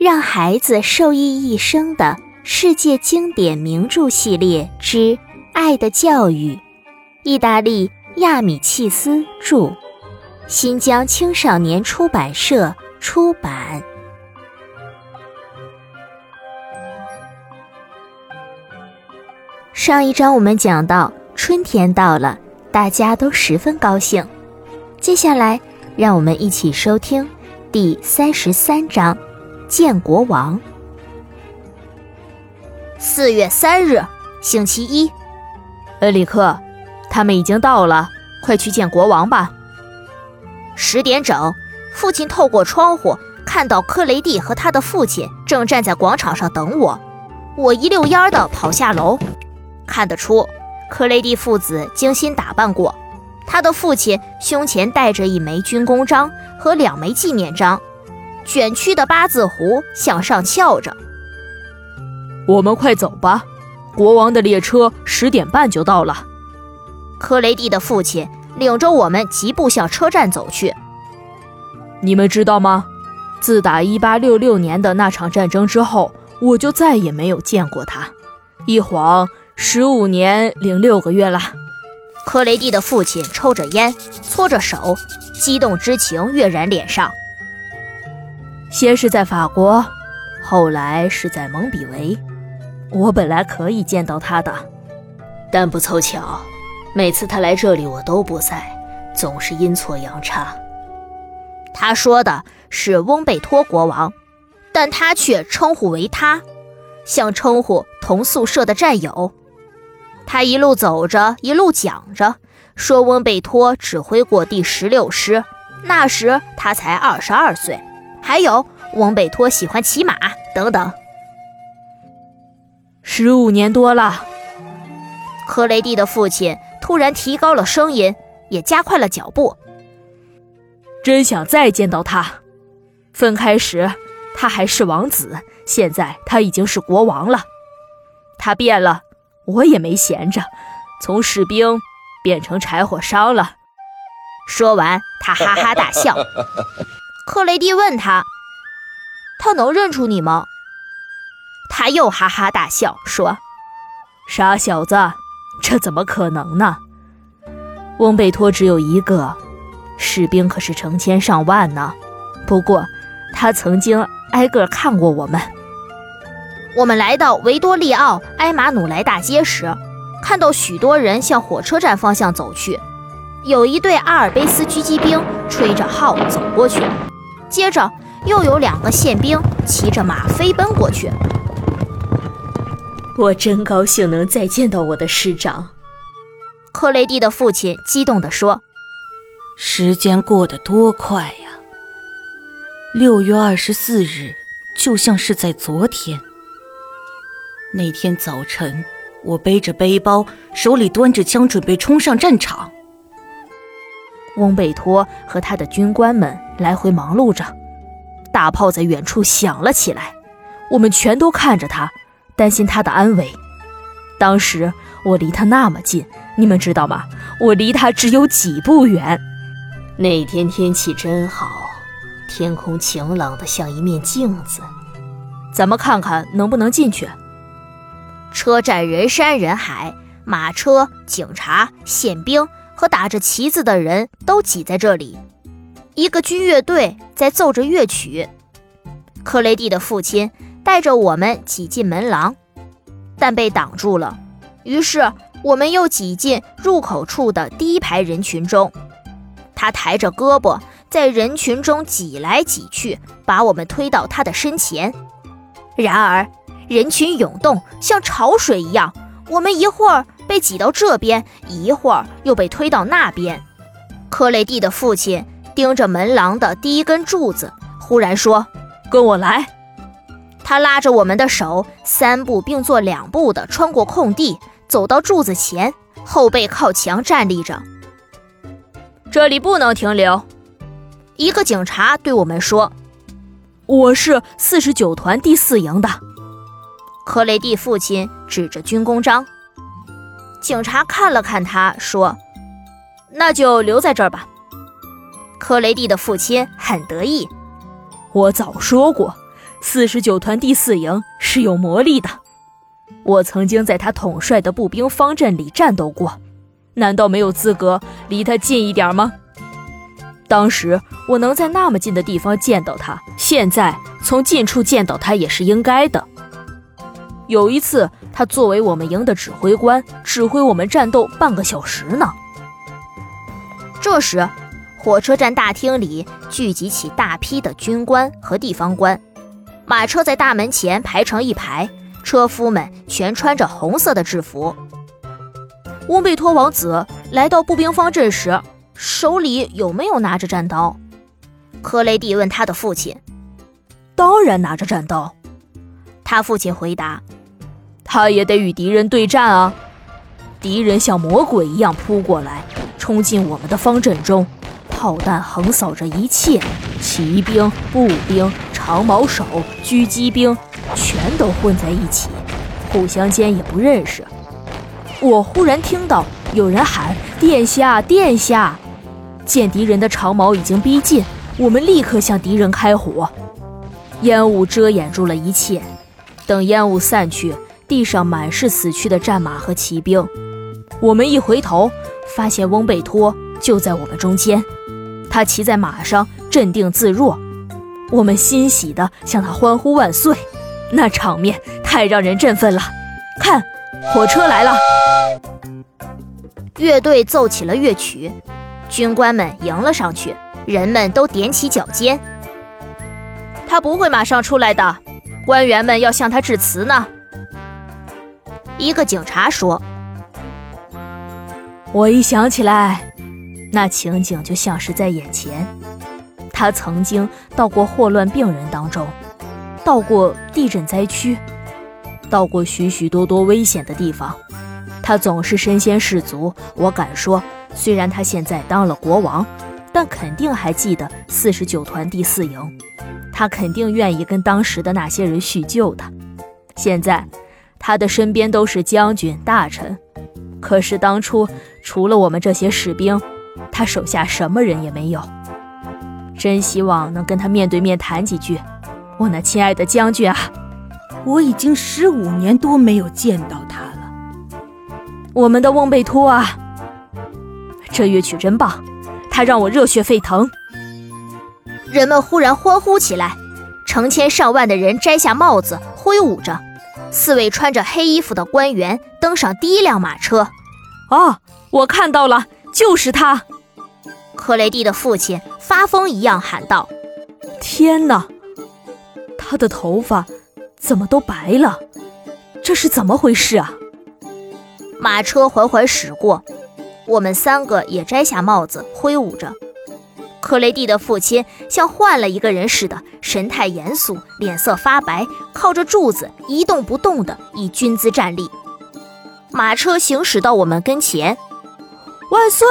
让孩子受益一生的世界经典名著系列之《爱的教育》，意大利亚米契斯著，新疆青少年出版社出版。上一章我们讲到春天到了，大家都十分高兴。接下来，让我们一起收听第三十三章。见国王。四月三日，星期一。恩里克，他们已经到了，快去见国王吧。十点整，父亲透过窗户看到克雷蒂和他的父亲正站在广场上等我。我一溜烟的跑下楼，看得出克雷蒂父子精心打扮过。他的父亲胸前带着一枚军功章和两枚纪念章。卷曲的八字胡向上翘着。我们快走吧，国王的列车十点半就到了。科雷蒂的父亲领着我们疾步向车站走去。你们知道吗？自打1866年的那场战争之后，我就再也没有见过他。一晃十五年零六个月了。科雷蒂的父亲抽着烟，搓着手，激动之情跃然脸上。先是在法国，后来是在蒙彼维。我本来可以见到他的，但不凑巧，每次他来这里我都不在，总是阴错阳差。他说的是翁贝托国王，但他却称呼为他，像称呼同宿舍的战友。他一路走着，一路讲着，说翁贝托指挥过第十六师，那时他才二十二岁。还有翁贝托喜欢骑马等等。十五年多了，克雷蒂的父亲突然提高了声音，也加快了脚步。真想再见到他。分开时他还是王子，现在他已经是国王了。他变了，我也没闲着，从士兵变成柴火商了。说完，他哈哈大笑。克雷蒂问他：“他能认出你吗？”他又哈哈大笑说：“傻小子，这怎么可能呢？翁贝托只有一个，士兵可是成千上万呢。不过，他曾经挨个看过我们。我们来到维多利奥埃马努莱大街时，看到许多人向火车站方向走去，有一队阿尔卑斯狙击兵吹着号走过去。”接着又有两个宪兵骑着马飞奔过去。我真高兴能再见到我的师长，克雷蒂的父亲激动地说：“时间过得多快呀！六月二十四日就像是在昨天。那天早晨，我背着背包，手里端着枪，准备冲上战场。”翁贝托和他的军官们来回忙碌着，大炮在远处响了起来。我们全都看着他，担心他的安危。当时我离他那么近，你们知道吗？我离他只有几步远。那天天气真好，天空晴朗的像一面镜子。咱们看看能不能进去。车站人山人海，马车、警察、宪兵。和打着旗子的人都挤在这里，一个军乐队在奏着乐曲。克雷蒂的父亲带着我们挤进门廊，但被挡住了。于是我们又挤进入口处的第一排人群中。他抬着胳膊在人群中挤来挤去，把我们推到他的身前。然而人群涌动，像潮水一样。我们一会儿。被挤到这边，一会儿又被推到那边。克雷蒂的父亲盯着门廊的第一根柱子，忽然说：“跟我来。”他拉着我们的手，三步并作两步地穿过空地，走到柱子前，后背靠墙站立着。这里不能停留。一个警察对我们说：“我是四十九团第四营的。”克雷蒂父亲指着军功章。警察看了看他，说：“那就留在这儿吧。”克雷蒂的父亲很得意。我早说过，四十九团第四营是有魔力的。我曾经在他统帅的步兵方阵里战斗过，难道没有资格离他近一点吗？当时我能在那么近的地方见到他，现在从近处见到他也是应该的。有一次，他作为我们营的指挥官，指挥我们战斗半个小时呢。这时，火车站大厅里聚集起大批的军官和地方官，马车在大门前排成一排，车夫们全穿着红色的制服。翁贝托王子来到步兵方阵时。手里有没有拿着战刀？克雷蒂问他的父亲。当然拿着战刀，他父亲回答。他也得与敌人对战啊！敌人像魔鬼一样扑过来，冲进我们的方阵中，炮弹横扫着一切，骑兵、步兵、长矛手、狙击兵，全都混在一起，互相间也不认识。我忽然听到有人喊：“殿下，殿下！”见敌人的长矛已经逼近，我们立刻向敌人开火。烟雾遮掩住了一切。等烟雾散去，地上满是死去的战马和骑兵。我们一回头，发现翁贝托就在我们中间。他骑在马上，镇定自若。我们欣喜地向他欢呼万岁。那场面太让人振奋了。看，火车来了。乐队奏起了乐曲。军官们迎了上去，人们都踮起脚尖。他不会马上出来的，官员们要向他致辞呢。一个警察说：“我一想起来，那情景就像是在眼前。他曾经到过霍乱病人当中，到过地震灾区，到过许许多多危险的地方。他总是身先士卒，我敢说。”虽然他现在当了国王，但肯定还记得四十九团第四营，他肯定愿意跟当时的那些人叙旧的。现在，他的身边都是将军大臣，可是当初除了我们这些士兵，他手下什么人也没有。真希望能跟他面对面谈几句，我那亲爱的将军啊！我已经十五年多没有见到他了，我们的翁贝托啊！这乐曲真棒，它让我热血沸腾。人们忽然欢呼起来，成千上万的人摘下帽子，挥舞着。四位穿着黑衣服的官员登上第一辆马车。啊，我看到了，就是他！克雷蒂的父亲发疯一样喊道：“天哪，他的头发怎么都白了？这是怎么回事啊？”马车缓缓驶过。我们三个也摘下帽子，挥舞着。克雷蒂的父亲像换了一个人似的，神态严肃，脸色发白，靠着柱子一动不动的以军姿站立。马车行驶到我们跟前，万岁！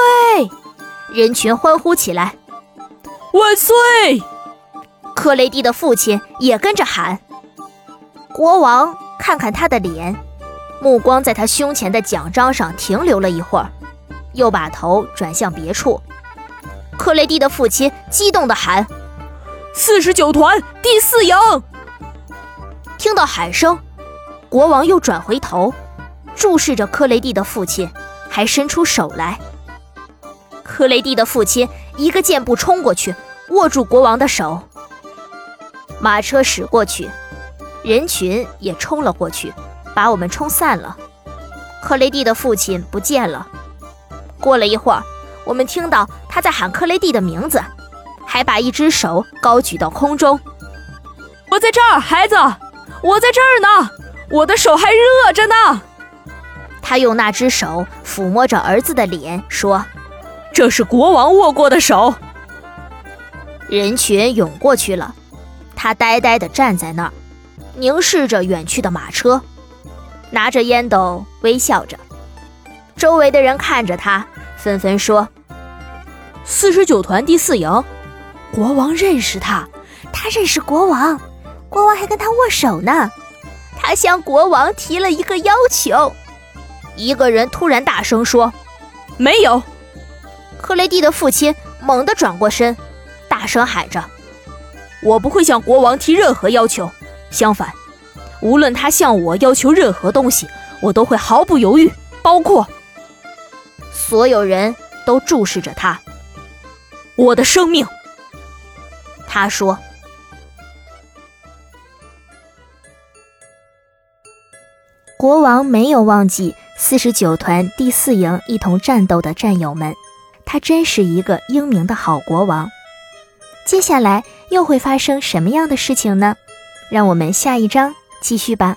人群欢呼起来，万岁！克雷蒂的父亲也跟着喊。国王看看他的脸，目光在他胸前的奖章上停留了一会儿。又把头转向别处，克雷蒂的父亲激动地喊：“四十九团第四营！”听到喊声，国王又转回头，注视着克雷蒂的父亲，还伸出手来。克雷蒂的父亲一个箭步冲过去，握住国王的手。马车驶过去，人群也冲了过去，把我们冲散了。克雷蒂的父亲不见了。过了一会儿，我们听到他在喊克雷蒂的名字，还把一只手高举到空中。我在这儿，孩子，我在这儿呢，我的手还热着呢。他用那只手抚摸着儿子的脸，说：“这是国王握过的手。”人群涌过去了，他呆呆地站在那儿，凝视着远去的马车，拿着烟斗，微笑着。周围的人看着他，纷纷说：“四十九团第四营，国王认识他，他认识国王，国王还跟他握手呢。他向国王提了一个要求。”一个人突然大声说：“没有！”克雷蒂的父亲猛地转过身，大声喊着：“我不会向国王提任何要求，相反，无论他向我要求任何东西，我都会毫不犹豫，包括……所有人都注视着他。我的生命，他说。国王没有忘记四十九团第四营一同战斗的战友们，他真是一个英明的好国王。接下来又会发生什么样的事情呢？让我们下一章继续吧。